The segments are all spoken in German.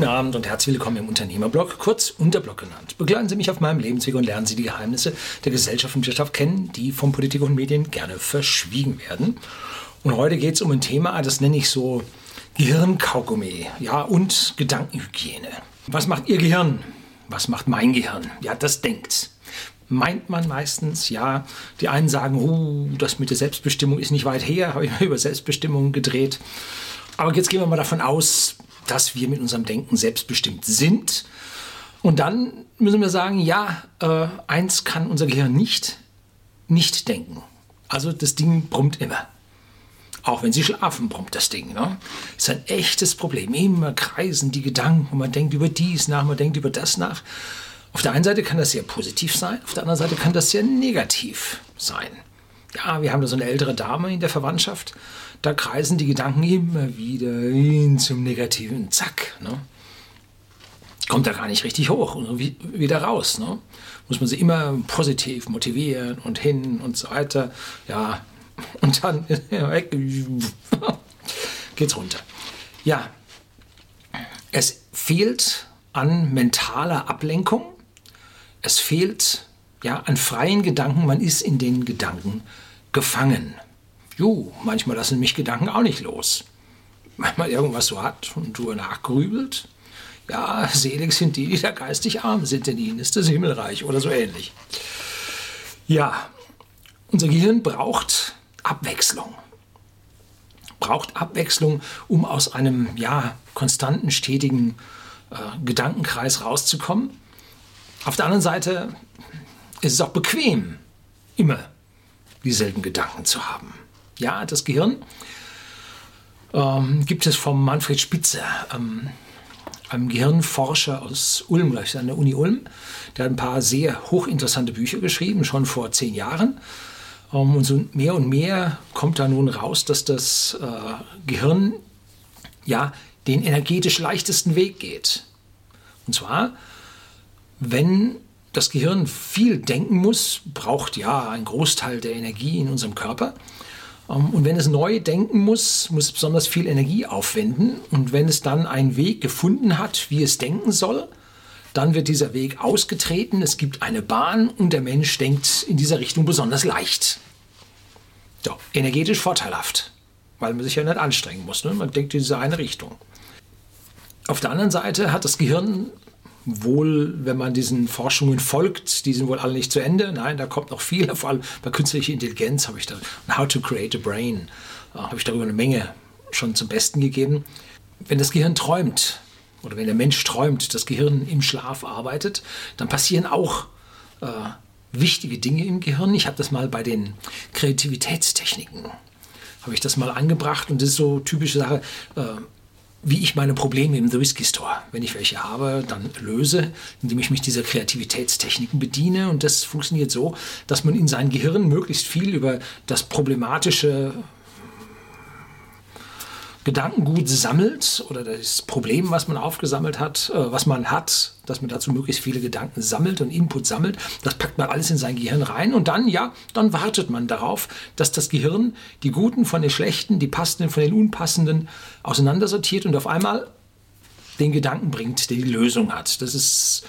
Guten Abend und herzlich willkommen im Unternehmerblog, kurz Unterblog genannt. Begleiten Sie mich auf meinem Lebensweg und lernen Sie die Geheimnisse der Gesellschaft und Wirtschaft kennen, die von Politik und Medien gerne verschwiegen werden. Und heute geht es um ein Thema, das nenne ich so Gehirnkaugummi, ja, und Gedankenhygiene. Was macht Ihr Gehirn? Was macht mein Gehirn? Ja, das denkt. Meint man meistens, ja. Die einen sagen, uh, das mit der Selbstbestimmung ist nicht weit her, habe ich mal über Selbstbestimmung gedreht. Aber jetzt gehen wir mal davon aus, dass wir mit unserem Denken selbstbestimmt sind. Und dann müssen wir sagen, ja, äh, eins kann unser Gehirn nicht, nicht denken. Also das Ding brummt immer. Auch wenn sie schlafen, brummt das Ding. Ne? Ist ein echtes Problem. Immer kreisen die Gedanken. Man denkt über dies nach, man denkt über das nach. Auf der einen Seite kann das sehr positiv sein, auf der anderen Seite kann das sehr negativ sein. Ja, wir haben da so eine ältere Dame in der Verwandtschaft, da kreisen die Gedanken immer wieder hin zum Negativen. Zack. Ne? Kommt da gar nicht richtig hoch und wieder raus. Ne? Muss man sie immer positiv motivieren und hin und so weiter. Ja, und dann geht's runter. Ja, es fehlt an mentaler Ablenkung. Es fehlt ja, an freien Gedanken. Man ist in den Gedanken gefangen. Jo, manchmal lassen mich Gedanken auch nicht los. Wenn man irgendwas so hat und du nachgrübelt, ja, selig sind die, die da geistig arm sind, denn ihnen ist das Himmelreich oder so ähnlich. Ja, unser Gehirn braucht Abwechslung. Braucht Abwechslung, um aus einem ja, konstanten, stetigen äh, Gedankenkreis rauszukommen. Auf der anderen Seite ist es auch bequem, immer dieselben Gedanken zu haben. Ja, das Gehirn ähm, gibt es vom Manfred Spitzer, ähm, einem Gehirnforscher aus Ulm, gleich an der Uni Ulm. Der hat ein paar sehr hochinteressante Bücher geschrieben, schon vor zehn Jahren. Ähm, und so mehr und mehr kommt da nun raus, dass das äh, Gehirn ja den energetisch leichtesten Weg geht. Und zwar, wenn das Gehirn viel denken muss, braucht ja ein Großteil der Energie in unserem Körper. Ähm, und wenn es neu denken muss, muss es besonders viel Energie aufwenden. Und wenn es dann einen Weg gefunden hat, wie es denken soll, dann wird dieser Weg ausgetreten, es gibt eine Bahn und der Mensch denkt in dieser Richtung besonders leicht. So, energetisch vorteilhaft, weil man sich ja nicht anstrengen muss. Ne? Man denkt in diese eine Richtung. Auf der anderen Seite hat das Gehirn wohl, wenn man diesen Forschungen folgt, die sind wohl alle nicht zu Ende. Nein, da kommt noch viel. Vor allem bei künstlicher Intelligenz habe ich da, How to Create a Brain, äh, habe ich darüber eine Menge schon zum Besten gegeben. Wenn das Gehirn träumt oder wenn der Mensch träumt, das Gehirn im Schlaf arbeitet, dann passieren auch äh, wichtige Dinge im Gehirn. Ich habe das mal bei den Kreativitätstechniken habe ich das mal angebracht und das ist so typische Sache. Äh, wie ich meine Probleme im The Whisky Store, wenn ich welche habe, dann löse, indem ich mich dieser Kreativitätstechniken bediene. Und das funktioniert so, dass man in sein Gehirn möglichst viel über das problematische Gedankengut sammelt oder das Problem, was man aufgesammelt hat, äh, was man hat, dass man dazu möglichst viele Gedanken sammelt und Input sammelt. Das packt man alles in sein Gehirn rein und dann, ja, dann wartet man darauf, dass das Gehirn die Guten von den Schlechten, die Passenden von den Unpassenden auseinandersortiert und auf einmal den Gedanken bringt, der die Lösung hat. Das ist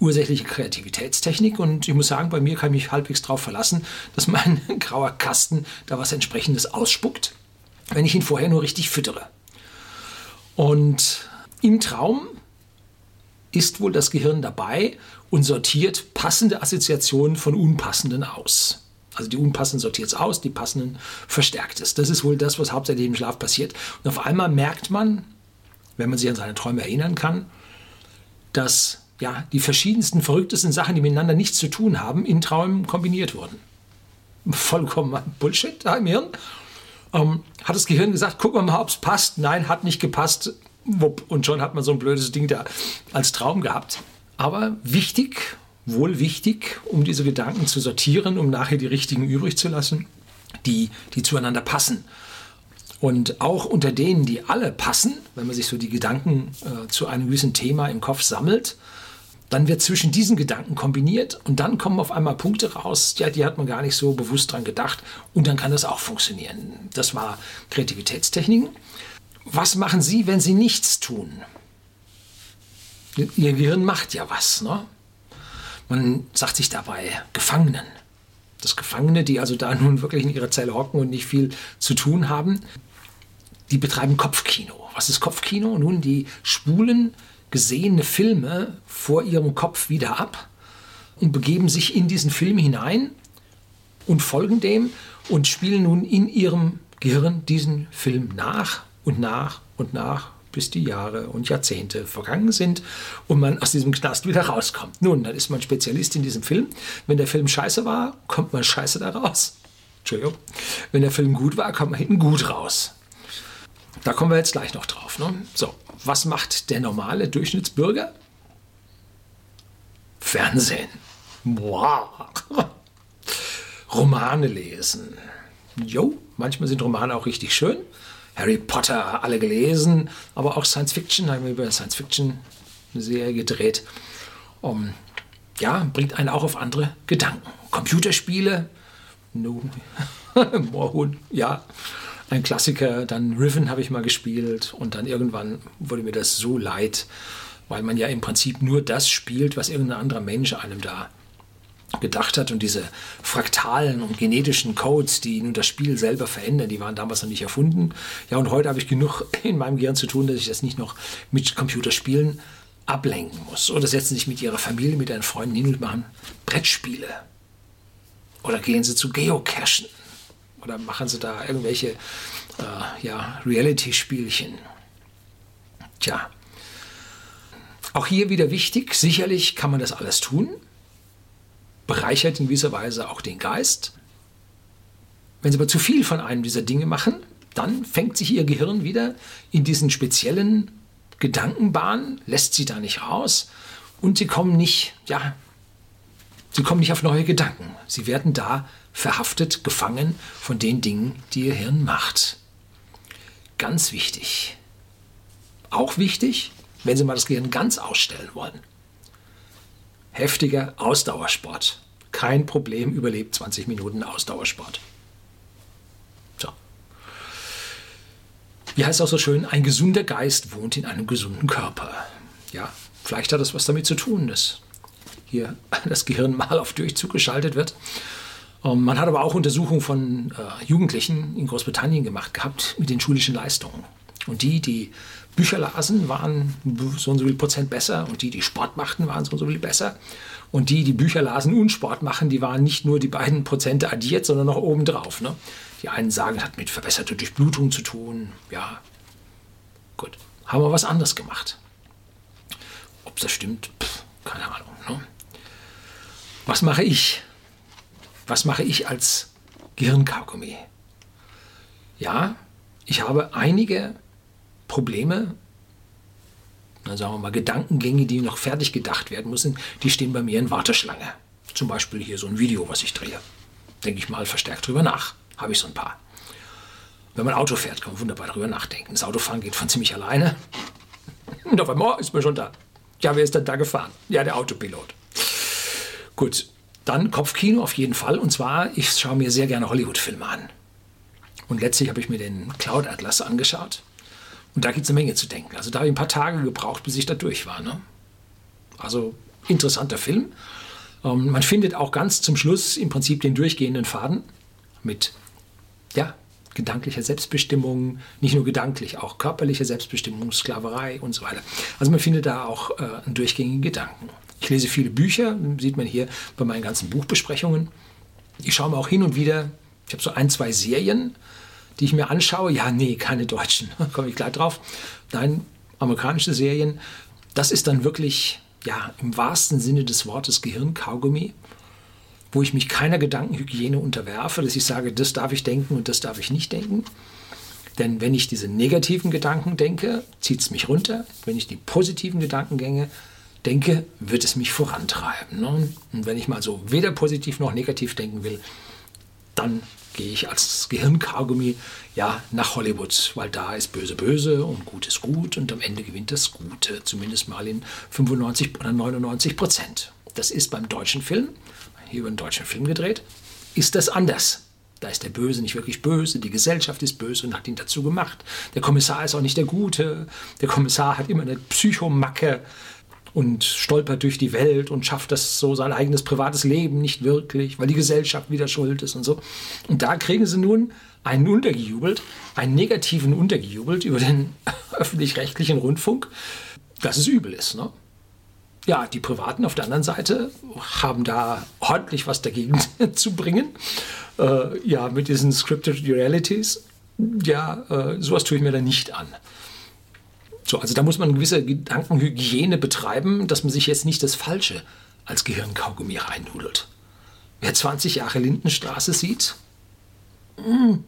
ursächliche Kreativitätstechnik und ich muss sagen, bei mir kann ich mich halbwegs darauf verlassen, dass mein grauer Kasten da was entsprechendes ausspuckt wenn ich ihn vorher nur richtig füttere. Und im Traum ist wohl das Gehirn dabei und sortiert passende Assoziationen von unpassenden aus. Also die unpassenden sortiert es aus, die passenden verstärkt es. Das ist wohl das, was hauptsächlich im Schlaf passiert. Und auf einmal merkt man, wenn man sich an seine Träume erinnern kann, dass ja, die verschiedensten, verrücktesten Sachen, die miteinander nichts zu tun haben, in Träumen kombiniert wurden. Vollkommen Bullshit da im Hirn ähm, hat das Gehirn gesagt, gucken wir mal, ob es passt. Nein, hat nicht gepasst. Und schon hat man so ein blödes Ding da als Traum gehabt. Aber wichtig, wohl wichtig, um diese Gedanken zu sortieren, um nachher die richtigen übrig zu lassen, die, die zueinander passen. Und auch unter denen, die alle passen, wenn man sich so die Gedanken äh, zu einem gewissen Thema im Kopf sammelt, dann wird zwischen diesen Gedanken kombiniert und dann kommen auf einmal Punkte raus, ja, die hat man gar nicht so bewusst dran gedacht und dann kann das auch funktionieren. Das war Kreativitätstechniken. Was machen Sie, wenn Sie nichts tun? Ihr Gehirn macht ja was. Ne? Man sagt sich dabei Gefangenen. Das Gefangene, die also da nun wirklich in ihrer Zelle hocken und nicht viel zu tun haben, die betreiben Kopfkino. Was ist Kopfkino? Nun, die spulen gesehene Filme vor ihrem Kopf wieder ab und begeben sich in diesen Film hinein und folgen dem und spielen nun in ihrem Gehirn diesen Film nach und nach und nach, bis die Jahre und Jahrzehnte vergangen sind und man aus diesem Knast wieder rauskommt. Nun, dann ist man Spezialist in diesem Film. Wenn der Film scheiße war, kommt man scheiße da raus. Entschuldigung. Wenn der Film gut war, kommt man hinten gut raus. Da kommen wir jetzt gleich noch drauf. Ne? So, was macht der normale Durchschnittsbürger? Fernsehen. Wow. Romane lesen. Jo, manchmal sind Romane auch richtig schön. Harry Potter alle gelesen, aber auch Science Fiction, haben wir über Science Fiction eine Serie gedreht. Um, ja, bringt einen auch auf andere Gedanken. Computerspiele, no, Moorhuhn, ja, ein Klassiker. Dann Riven habe ich mal gespielt und dann irgendwann wurde mir das so leid, weil man ja im Prinzip nur das spielt, was irgendein anderer Mensch einem da gedacht hat. Und diese fraktalen und genetischen Codes, die nun das Spiel selber verändern, die waren damals noch nicht erfunden. Ja, und heute habe ich genug in meinem Gehirn zu tun, dass ich das nicht noch mit Computerspielen ablenken muss. Oder setzen sich mit ihrer Familie, mit ihren Freunden hin und machen Brettspiele. Oder gehen sie zu Geocachen. Oder machen sie da irgendwelche äh, ja, Reality-Spielchen. Tja. Auch hier wieder wichtig, sicherlich kann man das alles tun bereichert in gewisser Weise auch den Geist. Wenn Sie aber zu viel von einem dieser Dinge machen, dann fängt sich Ihr Gehirn wieder in diesen speziellen Gedankenbahnen, lässt Sie da nicht raus und Sie kommen nicht, ja, Sie kommen nicht auf neue Gedanken. Sie werden da verhaftet, gefangen von den Dingen, die Ihr Hirn macht. Ganz wichtig. Auch wichtig, wenn Sie mal das Gehirn ganz ausstellen wollen heftiger Ausdauersport. Kein Problem, überlebt 20 Minuten Ausdauersport. So. Wie heißt es auch so schön, ein gesunder Geist wohnt in einem gesunden Körper. Ja, vielleicht hat das was damit zu tun, dass hier das Gehirn mal auf Durchzug geschaltet wird. Ähm, man hat aber auch Untersuchungen von äh, Jugendlichen in Großbritannien gemacht gehabt mit den schulischen Leistungen. Und die, die Bücher lasen, waren so und so viel Prozent besser und die, die Sport machten, waren so und so viel besser. Und die, die Bücher lasen und Sport machen, die waren nicht nur die beiden Prozente addiert, sondern noch obendrauf. Ne? Die einen sagen, es hat mit verbesserter Durchblutung zu tun. Ja, gut. Haben wir was anderes gemacht. Ob das stimmt, Pff, keine Ahnung. Ne? Was mache ich? Was mache ich als Gehirnkaugummi? Ja, ich habe einige Probleme, dann sagen wir mal Gedankengänge, die noch fertig gedacht werden müssen, die stehen bei mir in Warteschlange. Zum Beispiel hier so ein Video, was ich drehe. Denke ich mal verstärkt drüber nach. Habe ich so ein paar. Wenn man Auto fährt, kann man wunderbar drüber nachdenken. Das Autofahren geht von ziemlich alleine. Und auf einmal oh, ist man schon da. Ja, wer ist denn da gefahren? Ja, der Autopilot. Gut, dann Kopfkino auf jeden Fall. Und zwar, ich schaue mir sehr gerne Hollywood-Filme an. Und letztlich habe ich mir den Cloud Atlas angeschaut. Und da gibt es eine Menge zu denken. Also da habe ich ein paar Tage gebraucht, bis ich da durch war. Ne? Also interessanter Film. Ähm, man findet auch ganz zum Schluss im Prinzip den durchgehenden Faden mit ja, gedanklicher Selbstbestimmung, nicht nur gedanklich, auch körperlicher Selbstbestimmung, Sklaverei und so weiter. Also man findet da auch äh, einen durchgängigen Gedanken. Ich lese viele Bücher, sieht man hier bei meinen ganzen Buchbesprechungen. Ich schaue mir auch hin und wieder, ich habe so ein, zwei Serien, die ich mir anschaue, ja, nee, keine deutschen, komme ich gleich drauf. Nein, amerikanische Serien, das ist dann wirklich, ja, im wahrsten Sinne des Wortes Gehirnkaugummi, wo ich mich keiner Gedankenhygiene unterwerfe, dass ich sage, das darf ich denken und das darf ich nicht denken. Denn wenn ich diese negativen Gedanken denke, zieht es mich runter. Wenn ich die positiven Gedankengänge wird es mich vorantreiben. Ne? Und wenn ich mal so weder positiv noch negativ denken will, dann gehe ich als Gehirnkaugummi ja nach Hollywood, weil da ist böse böse und gut ist gut und am Ende gewinnt das Gute, zumindest mal in 95 oder 99 Prozent. Das ist beim deutschen Film, hier über einen deutschen Film gedreht, ist das anders. Da ist der Böse nicht wirklich böse, die Gesellschaft ist böse und hat ihn dazu gemacht. Der Kommissar ist auch nicht der Gute, der Kommissar hat immer eine Psychomacke und stolpert durch die Welt und schafft das so sein eigenes privates Leben nicht wirklich, weil die Gesellschaft wieder schuld ist und so. Und da kriegen sie nun einen untergejubelt, einen negativen untergejubelt über den öffentlich-rechtlichen Rundfunk, dass es übel ist. Ne? Ja, die Privaten auf der anderen Seite haben da ordentlich was dagegen zu bringen. Äh, ja, mit diesen Scripted Realities. Ja, äh, sowas tue ich mir da nicht an. So, also da muss man eine gewisse Gedankenhygiene betreiben, dass man sich jetzt nicht das Falsche als Gehirnkaugummi reinnudelt. Wer 20 Jahre Lindenstraße sieht, mh, hm,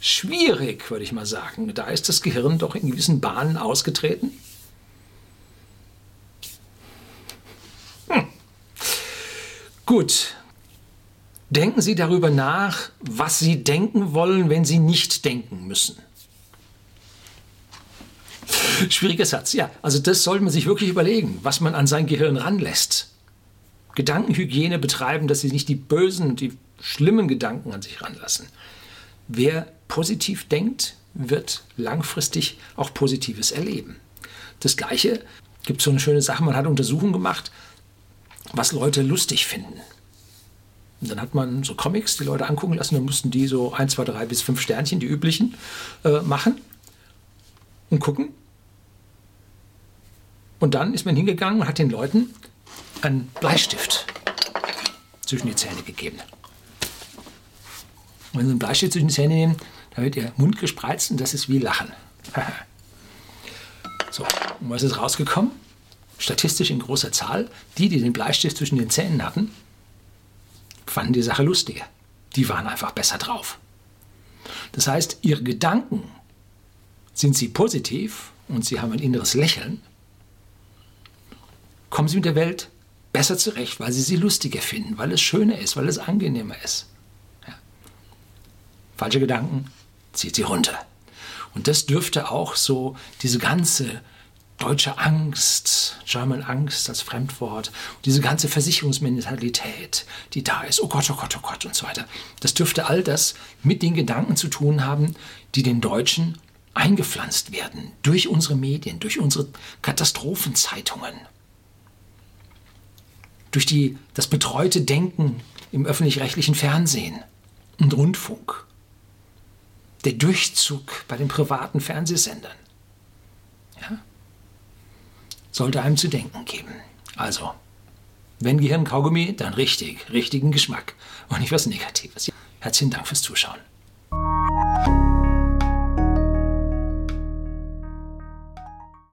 schwierig, würde ich mal sagen. Da ist das Gehirn doch in gewissen Bahnen ausgetreten. Hm. Gut. Denken Sie darüber nach, was Sie denken wollen, wenn Sie nicht denken müssen. Schwieriger Satz, ja. Also das sollte man sich wirklich überlegen, was man an sein Gehirn ranlässt. Gedankenhygiene betreiben, dass sie nicht die bösen, die schlimmen Gedanken an sich ranlassen. Wer positiv denkt, wird langfristig auch Positives erleben. Das Gleiche gibt so eine schöne Sache, man hat Untersuchungen gemacht, was Leute lustig finden. Und dann hat man so Comics, die Leute angucken lassen, dann mussten die so 1, 2, 3 bis 5 Sternchen, die üblichen, äh, machen und gucken. Und dann ist man hingegangen und hat den Leuten einen Bleistift zwischen die Zähne gegeben. Und wenn Sie einen Bleistift zwischen die Zähne nehmen, dann wird Ihr Mund gespreizt und das ist wie Lachen. so, und was ist rausgekommen? Statistisch in großer Zahl, die, die den Bleistift zwischen den Zähnen hatten, fanden die Sache lustiger. Die waren einfach besser drauf. Das heißt, ihre Gedanken sind sie positiv und sie haben ein inneres Lächeln, kommen sie mit der Welt besser zurecht, weil sie sie lustiger finden, weil es schöner ist, weil es angenehmer ist. Ja. Falsche Gedanken zieht sie runter. Und das dürfte auch so diese ganze deutsche Angst, German Angst als Fremdwort, diese ganze Versicherungsmentalität, die da ist, oh Gott, oh Gott, oh Gott und so weiter, das dürfte all das mit den Gedanken zu tun haben, die den Deutschen eingepflanzt werden durch unsere Medien, durch unsere Katastrophenzeitungen, durch die, das betreute Denken im öffentlich-rechtlichen Fernsehen und Rundfunk, der Durchzug bei den privaten Fernsehsendern. Ja? Sollte einem zu denken geben. Also, wenn Gehirnkaugummi, dann richtig, richtigen Geschmack und nicht was Negatives. Herzlichen Dank fürs Zuschauen.